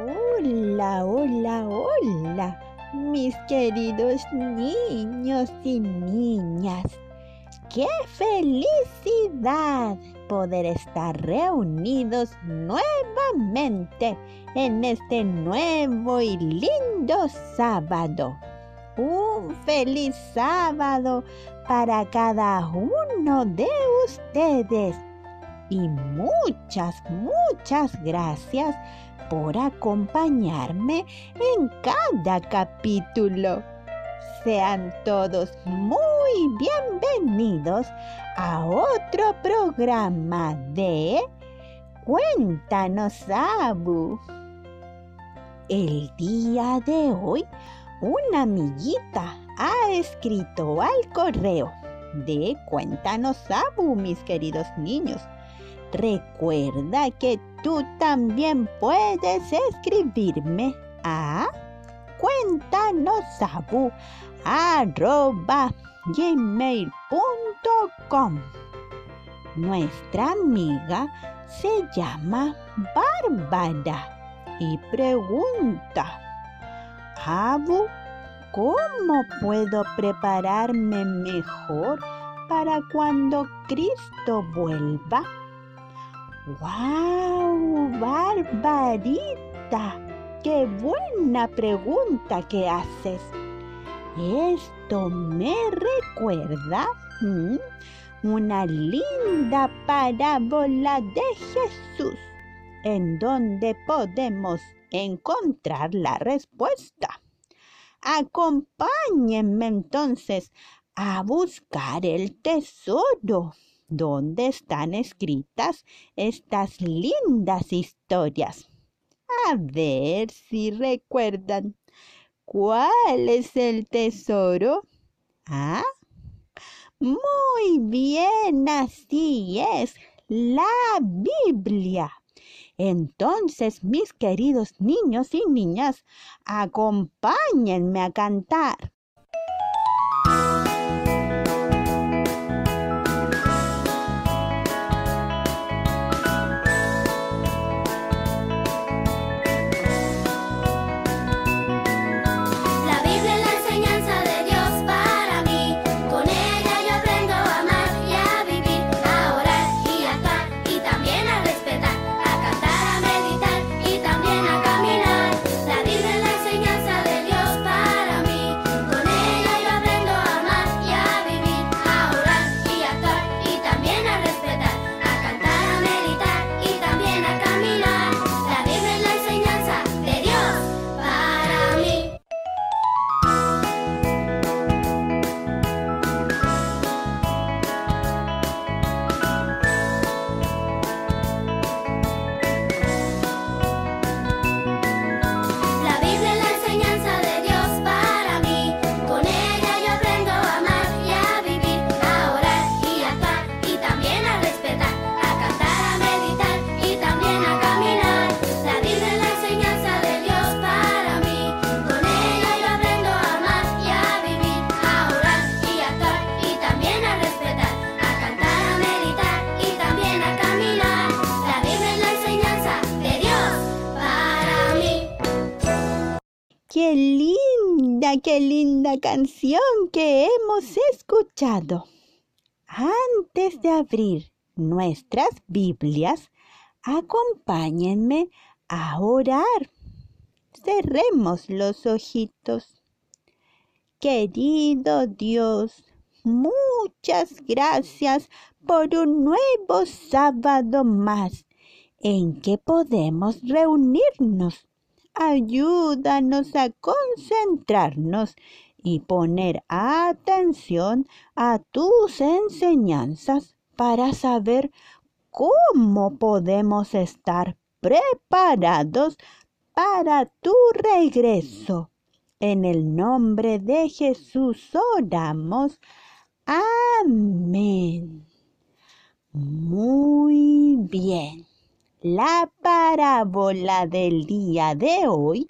Hola, hola, hola, mis queridos niños y niñas. ¡Qué felicidad poder estar reunidos nuevamente en este nuevo y lindo sábado! Un feliz sábado para cada uno de ustedes. Y muchas, muchas gracias por acompañarme en cada capítulo. Sean todos muy bienvenidos a otro programa de Cuéntanos, Abu. El día de hoy, una amiguita ha escrito al correo de Cuéntanos, Abu, mis queridos niños. Recuerda que tú también puedes escribirme a cuéntanosabu arroba gmail.com. Nuestra amiga se llama Bárbara y pregunta, Abu, ¿cómo puedo prepararme mejor para cuando Cristo vuelva? ¡Wow! Barbarita, qué buena pregunta que haces. Esto me recuerda una linda parábola de Jesús en donde podemos encontrar la respuesta. Acompáñenme entonces a buscar el tesoro donde están escritas estas lindas historias. A ver si recuerdan cuál es el tesoro. ¿Ah? Muy bien, así es, la Biblia. Entonces, mis queridos niños y niñas, acompáñenme a cantar. Qué linda canción que hemos escuchado. Antes de abrir nuestras Biblias, acompáñenme a orar. Cerremos los ojitos. Querido Dios, muchas gracias por un nuevo sábado más en que podemos reunirnos ayúdanos a concentrarnos y poner atención a tus enseñanzas para saber cómo podemos estar preparados para tu regreso. En el nombre de Jesús oramos. Amén. Muy bien. La parábola del día de hoy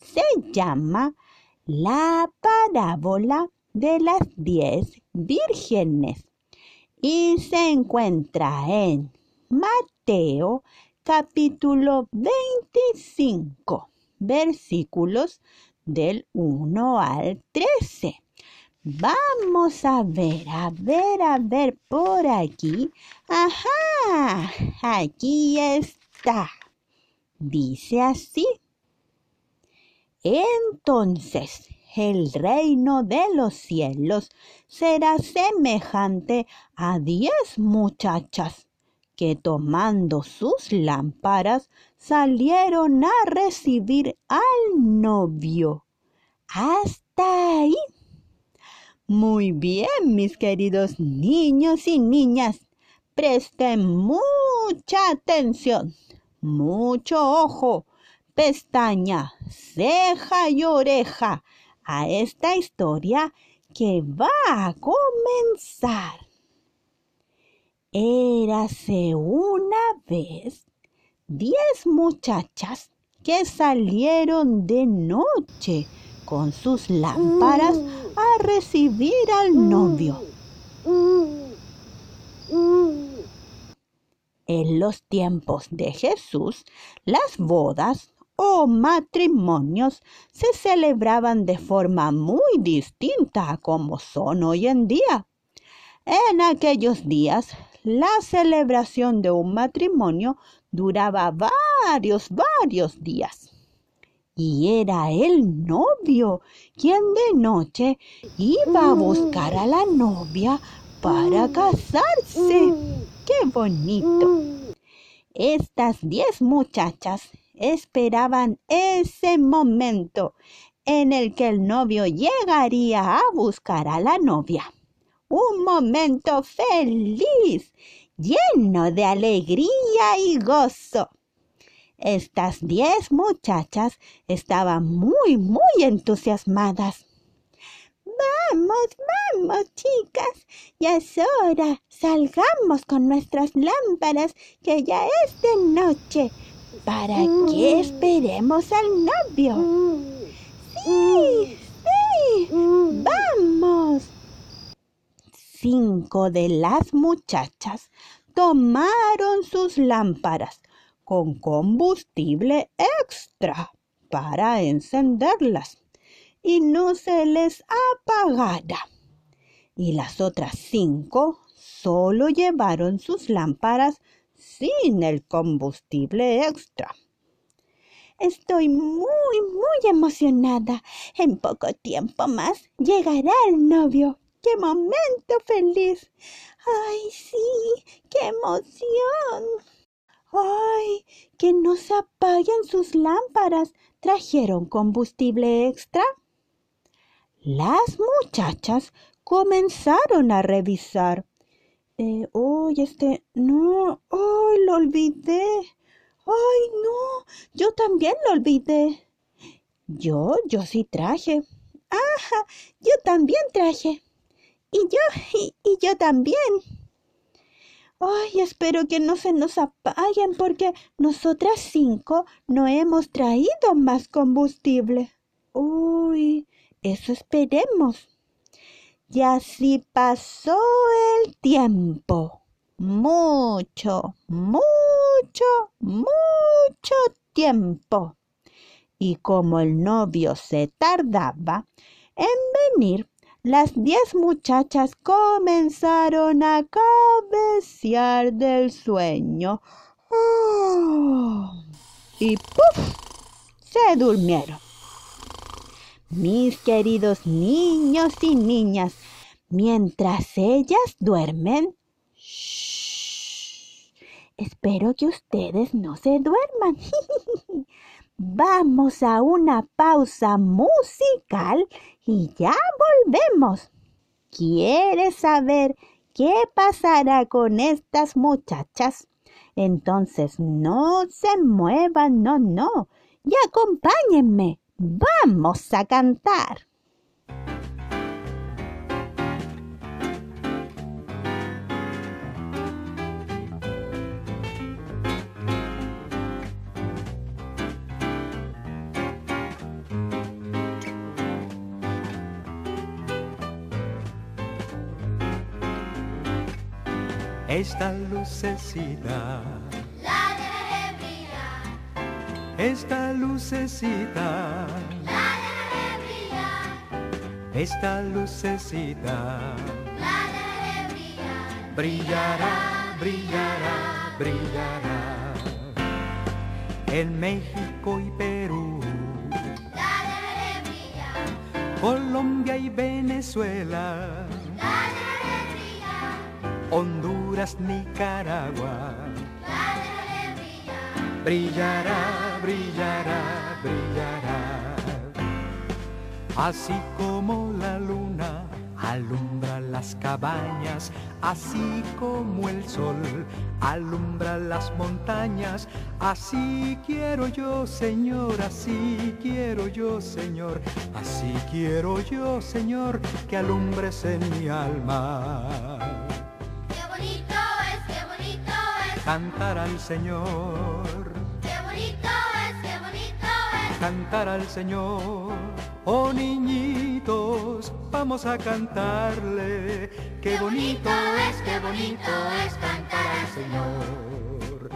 se llama la parábola de las diez vírgenes y se encuentra en Mateo capítulo 25. versículos del 1 al 13. Vamos a ver, a ver, a ver por aquí. Ajá, aquí está. Dice así. Entonces el reino de los cielos será semejante a diez muchachas que tomando sus lámparas salieron a recibir al novio. Hasta ahí. Muy bien, mis queridos niños y niñas. Presten mucha atención, mucho ojo, pestaña, ceja y oreja a esta historia que va a comenzar. Érase una vez diez muchachas que salieron de noche con sus lámparas a recibir al novio. En los tiempos de Jesús, las bodas o matrimonios se celebraban de forma muy distinta a como son hoy en día. En aquellos días, la celebración de un matrimonio duraba varios, varios días. Y era el novio quien de noche iba a buscar a la novia para casarse. ¡Qué bonito! Estas diez muchachas esperaban ese momento en el que el novio llegaría a buscar a la novia. Un momento feliz, lleno de alegría y gozo. Estas diez muchachas estaban muy, muy entusiasmadas. Vamos, vamos, chicas, ya es hora. Salgamos con nuestras lámparas, que ya es de noche para que esperemos al novio. Sí, sí, vamos. Cinco de las muchachas tomaron sus lámparas con combustible extra para encenderlas y no se les apagara. Y las otras cinco solo llevaron sus lámparas sin el combustible extra. Estoy muy, muy emocionada. En poco tiempo más llegará el novio. ¡Qué momento feliz! ¡Ay, sí! ¡Qué emoción! ¡Ay! Que no se apaguen sus lámparas. ¿Trajeron combustible extra? Las muchachas comenzaron a revisar eh, este, no, ay, lo olvidé. Ay, no, yo también lo olvidé. Yo, yo sí traje. Ajá, yo también traje. Y yo, y yo también. Ay, espero que no se nos apaguen porque nosotras cinco no hemos traído más combustible. Uy, eso esperemos. Y así pasó el tiempo. Mucho, mucho, mucho tiempo. Y como el novio se tardaba en venir, las diez muchachas comenzaron a cabecear del sueño. ¡Oh! Y ¡puf! se durmieron. Mis queridos niños y niñas, mientras ellas duermen, espero que ustedes no se duerman. Vamos a una pausa musical y ya volvemos. ¿Quieres saber qué pasará con estas muchachas? Entonces no se muevan, no, no, y acompáñenme. Vamos a cantar. Esta lucecita. Esta lucecita. La dejaré brillar, Esta lucecita. La dejaré brillar. brillará, brillará, brillará. En México y Perú, La dejaré brillar, Colombia y Venezuela, la dejaré brillar, Honduras, Nicaragua. brillará, brillará, brillará. Así como la luna alumbra las cabañas, así como el sol alumbra las montañas, así quiero yo, Señor, así quiero yo, Señor, así quiero yo, Señor, que alumbres en mi alma. Cantar al Señor. qué bonito es, qué bonito es. cantar al Señor. Oh niñitos, vamos a cantarle. Qué bonito es, qué bonito es cantar al Señor.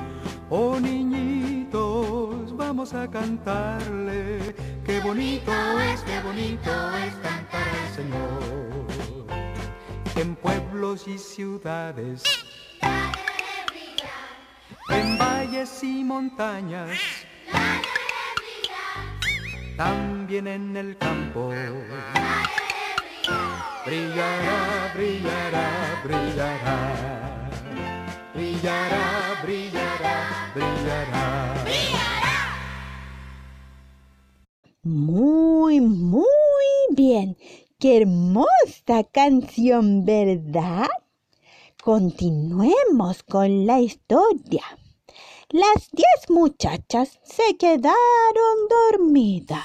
Oh niñitos, vamos a cantarle. Qué bonito es, qué bonito es cantar al Señor. En pueblos y ciudades, en valles y montañas, la también en el campo. Brillará, brillará, brillará. Brillará, brillará, brillará. Muy, muy bien. Qué hermosa canción, ¿verdad? Continuemos con la historia. Las diez muchachas se quedaron dormidas.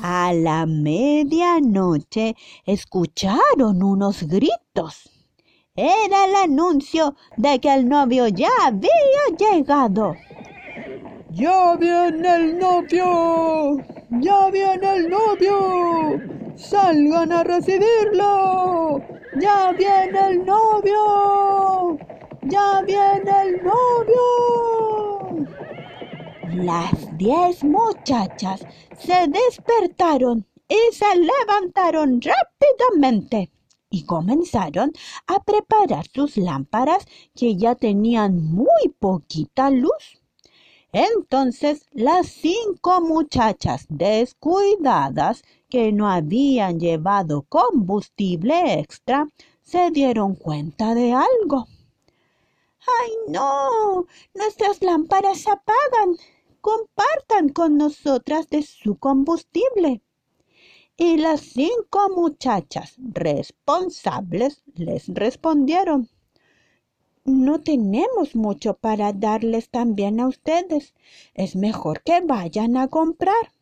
A la medianoche escucharon unos gritos. Era el anuncio de que el novio ya había llegado. ¡Ya viene el novio! ¡Ya viene el novio! ¡Salgan a recibirlo! ¡Ya viene el novio! ¡Ya viene el novio! Las diez muchachas se despertaron y se levantaron rápidamente y comenzaron a preparar sus lámparas que ya tenían muy poquita luz. Entonces las cinco muchachas descuidadas que no habían llevado combustible extra se dieron cuenta de algo. ¡Ay, no! Nuestras lámparas se apagan. Compartan con nosotras de su combustible. Y las cinco muchachas responsables les respondieron. No tenemos mucho para darles también a ustedes. Es mejor que vayan a comprar.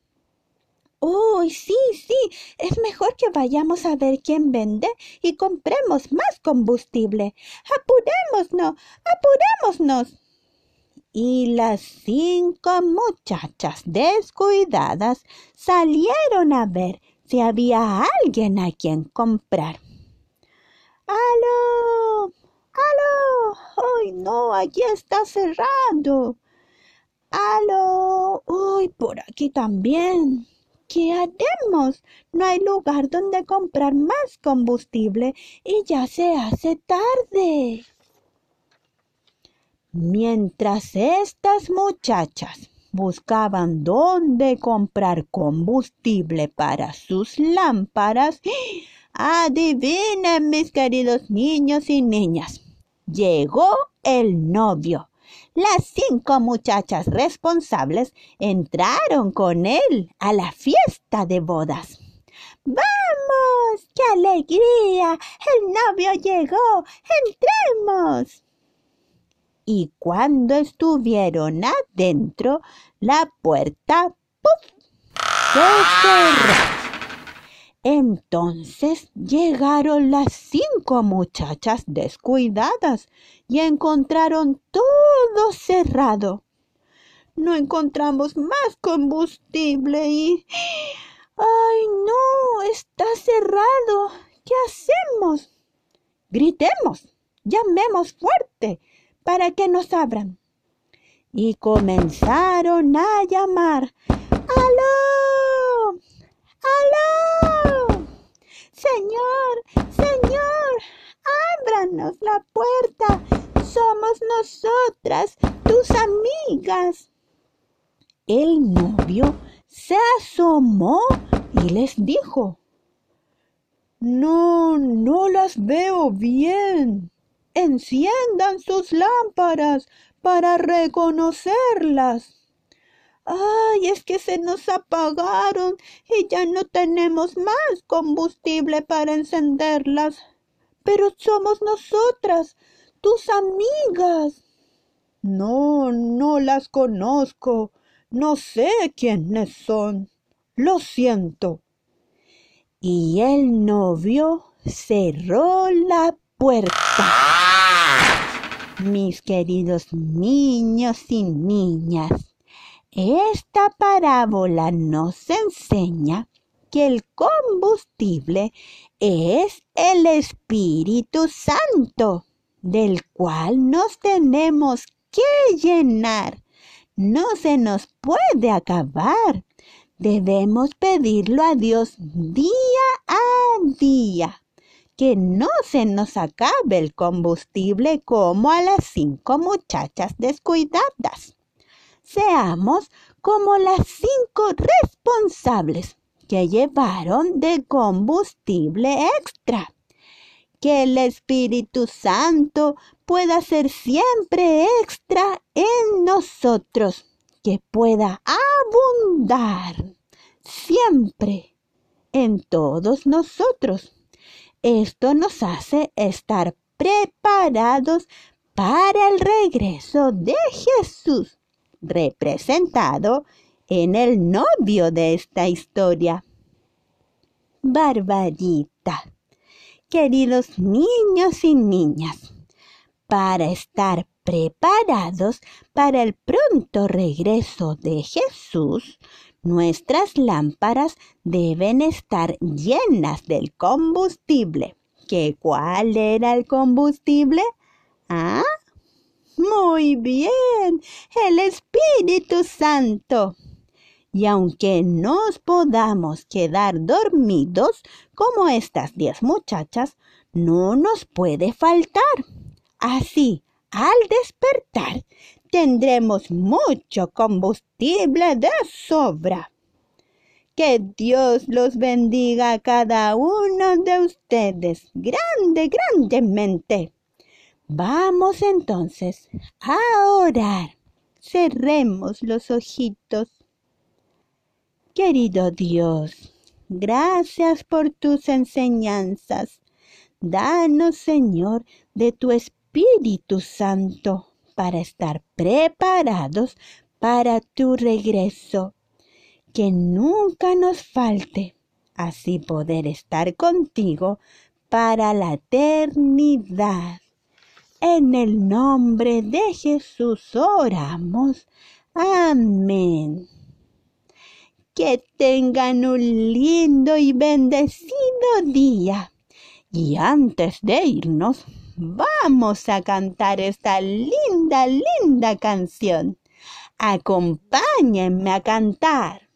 Uy, sí, sí, es mejor que vayamos a ver quién vende y compremos más combustible. Apurémonos, apurémonos. Y las cinco muchachas descuidadas salieron a ver si había alguien a quien comprar. ¡Aló! ¡Aló! ¡Ay, no! Allí está cerrado. ¡Aló! ¡Uy, por aquí también! ¿Qué haremos? No hay lugar donde comprar más combustible y ya se hace tarde. Mientras estas muchachas buscaban dónde comprar combustible para sus lámparas, adivinen mis queridos niños y niñas, llegó el novio. Las cinco muchachas responsables entraron con él a la fiesta de bodas. ¡Vamos! ¡Qué alegría! El novio llegó. ¡Entremos! Y cuando estuvieron adentro, la puerta ¡puf! se cerró. Entonces llegaron las cinco muchachas descuidadas y encontraron todo cerrado. No encontramos más combustible y... ¡Ay, no! Está cerrado. ¿Qué hacemos? Gritemos, llamemos fuerte para que nos abran. Y comenzaron a llamar. ¡Aló! Señor, Señor, ábranos la puerta. Somos nosotras, tus amigas. El novio se asomó y les dijo, No, no las veo bien. Enciendan sus lámparas para reconocerlas. Ay, es que se nos apagaron y ya no tenemos más combustible para encenderlas. Pero somos nosotras, tus amigas. No, no las conozco. No sé quiénes son. Lo siento. Y el novio cerró la puerta. Mis queridos niños y niñas, esta parábola nos enseña que el combustible es el Espíritu Santo, del cual nos tenemos que llenar no se nos puede acabar. Debemos pedirlo a Dios día a día, que no se nos acabe el combustible como a las cinco muchachas descuidadas. Seamos como las cinco responsables que llevaron de combustible extra. Que el Espíritu Santo pueda ser siempre extra en nosotros, que pueda abundar siempre en todos nosotros. Esto nos hace estar preparados para el regreso de Jesús, representado en el novio de esta historia. Barbarita, queridos niños y niñas, para estar preparados para el pronto regreso de Jesús, nuestras lámparas deben estar llenas del combustible. ¿Qué cuál era el combustible? Ah, muy bien, el Espíritu Santo. Y aunque nos podamos quedar dormidos como estas diez muchachas, no nos puede faltar Así, al despertar, tendremos mucho combustible de sobra. Que Dios los bendiga a cada uno de ustedes grande, grandemente. Vamos entonces a orar. Cerremos los ojitos. Querido Dios, gracias por tus enseñanzas. Danos, Señor, de tu espíritu Santo para estar preparados para tu regreso. Que nunca nos falte, así poder estar contigo para la eternidad. En el nombre de Jesús oramos. Amén. Que tengan un lindo y bendecido día. Y antes de irnos, vamos a cantar esta linda, linda canción. Acompáñenme a cantar.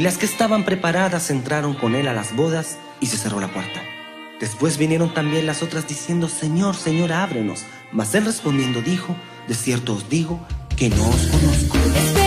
Y las que estaban preparadas entraron con él a las bodas y se cerró la puerta. Después vinieron también las otras diciendo, Señor, Señor, ábrenos. Mas él respondiendo dijo, de cierto os digo que no os conozco.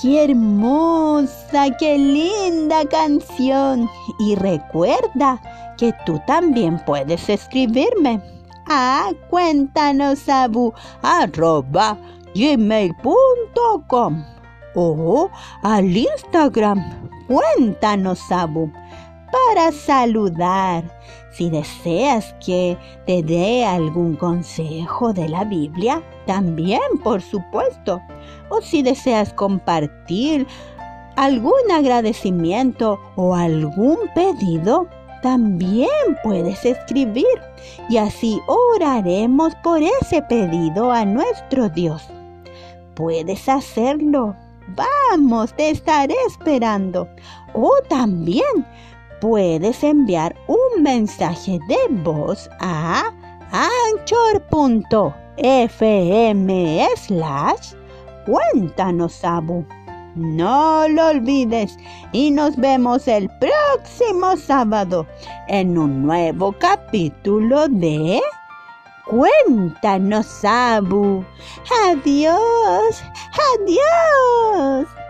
¡Qué hermosa, qué linda canción! Y recuerda que tú también puedes escribirme a cuéntanos arroba gmail.com o al Instagram cuéntanos abu para saludar. Si deseas que te dé algún consejo de la Biblia, también, por supuesto o si deseas compartir algún agradecimiento o algún pedido, también puedes escribir y así oraremos por ese pedido a nuestro Dios. Puedes hacerlo. Vamos, te estaré esperando. O también puedes enviar un mensaje de voz a anchor.fm slash Cuéntanos, Abu. No lo olvides y nos vemos el próximo sábado en un nuevo capítulo de Cuéntanos, Abu. Adiós, adiós.